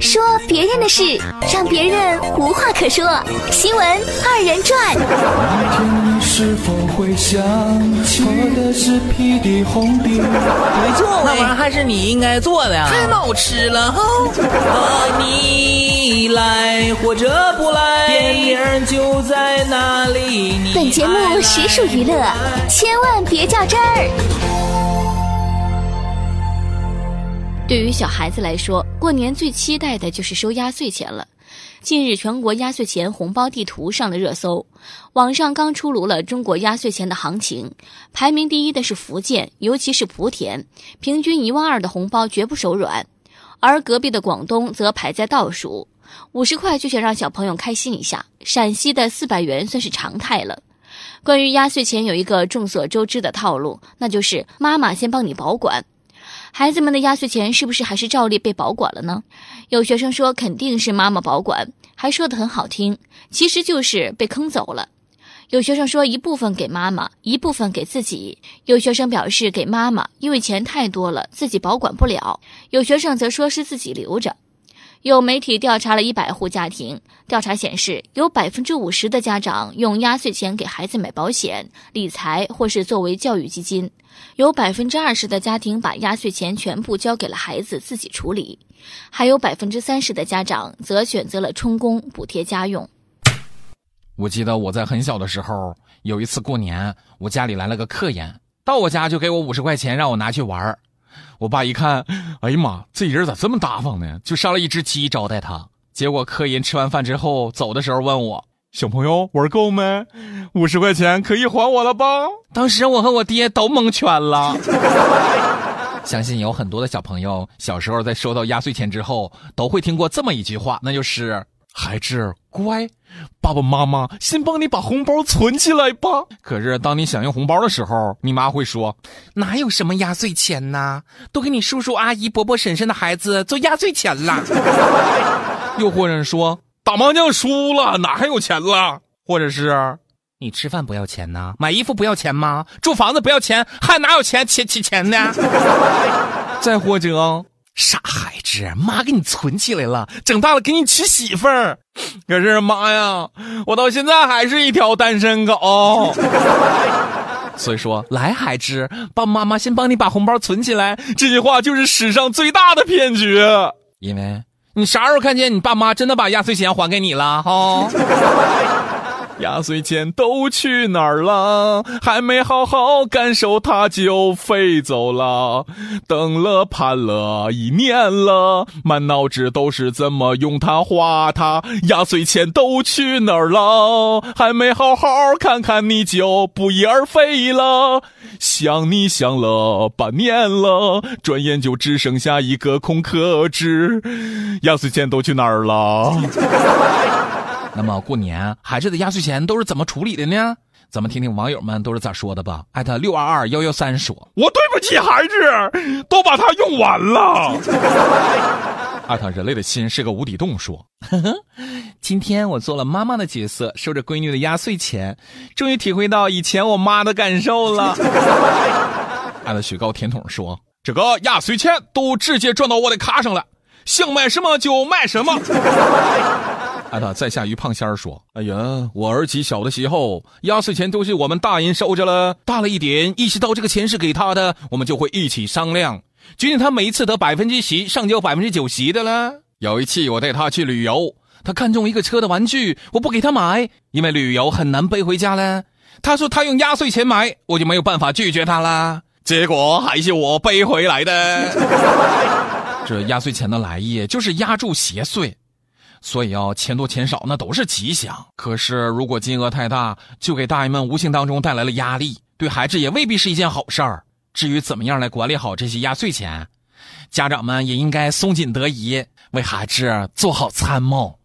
说别人的事，让别人无话可说。新闻二人转。你是否会想起我的是屁的红的？没错，那玩意儿还是你应该做的呀，太好吃了哈！和你来或者不来，电影就在那里。本节目实属娱乐，千万别较真儿。对于小孩子来说，过年最期待的就是收压岁钱了。近日，全国压岁钱红包地图上了热搜，网上刚出炉了中国压岁钱的行情，排名第一的是福建，尤其是莆田，平均一万二的红包绝不手软。而隔壁的广东则排在倒数，五十块就想让小朋友开心一下。陕西的四百元算是常态了。关于压岁钱，有一个众所周知的套路，那就是妈妈先帮你保管。孩子们的压岁钱是不是还是照例被保管了呢？有学生说肯定是妈妈保管，还说得很好听，其实就是被坑走了。有学生说一部分给妈妈，一部分给自己。有学生表示给妈妈，因为钱太多了，自己保管不了。有学生则说是自己留着。有媒体调查了一百户家庭，调查显示，有百分之五十的家长用压岁钱给孩子买保险、理财或是作为教育基金；有百分之二十的家庭把压岁钱全部交给了孩子自己处理；还有百分之三十的家长则选择了充公补贴家用。我记得我在很小的时候，有一次过年，我家里来了个客人，到我家就给我五十块钱，让我拿去玩儿。我爸一看，哎呀妈，这人咋这么大方呢？就上了一只鸡招待他。结果客人吃完饭之后走的时候问我：“小朋友玩够没？五十块钱可以还我了吧？”当时我和我爹都蒙圈了。相信有很多的小朋友小时候在收到压岁钱之后，都会听过这么一句话，那就是。孩子乖，爸爸妈妈先帮你把红包存起来吧。可是当你想用红包的时候，你妈会说：“哪有什么压岁钱呢？都给你叔叔阿姨、伯伯婶婶的孩子做压岁钱了。”又或者说打麻将输了，哪还有钱了？或者是你吃饭不要钱呐？买衣服不要钱吗？住房子不要钱，还哪有钱钱钱钱呢？再或者。傻孩子，妈给你存起来了，长大了给你娶媳妇儿。可是妈呀，我到现在还是一条单身狗。所以说，来海之，爸爸妈妈先帮你把红包存起来。这句话就是史上最大的骗局，因为你啥时候看见你爸妈真的把压岁钱还给你了？哈。压岁钱都去哪儿了？还没好好感受，它就飞走了。等了盼了一年了，满脑子都是怎么用它花它。压岁钱都去哪儿了？还没好好看看，你就不翼而飞了。想你想了半年了，转眼就只剩下一个空壳子。压岁钱都去哪儿了？那么过年孩子的压岁钱都是怎么处理的呢？咱们听听网友们都是咋说的吧。艾特六二二幺幺三说：“我对不起孩子，都把它用完了。”艾特人类的心是个无底洞说：“呵呵，今天我做了妈妈的角色，收着闺女的压岁钱，终于体会到以前我妈的感受了。”艾特雪糕甜筒说：“这个压岁钱都直接转到我的卡上了，想买什么就买什么。”艾特在下于胖仙儿说：“哎呀，我儿媳小的时候，压岁钱都是我们大人收着了。大了一点，意识到这个钱是给他的，我们就会一起商量，决定他每一次得百分之十，上交百分之九十的了。有一次我带他去旅游，他看中一个车的玩具，我不给他买，因为旅游很难背回家了。他说他用压岁钱买，我就没有办法拒绝他啦。结果还是我背回来的。这压岁钱的来意就是压住邪祟。”所以要钱多钱少那都是吉祥，可是如果金额太大，就给大爷们无形当中带来了压力，对孩子也未必是一件好事儿。至于怎么样来管理好这些压岁钱，家长们也应该松紧得宜，为孩子做好参谋。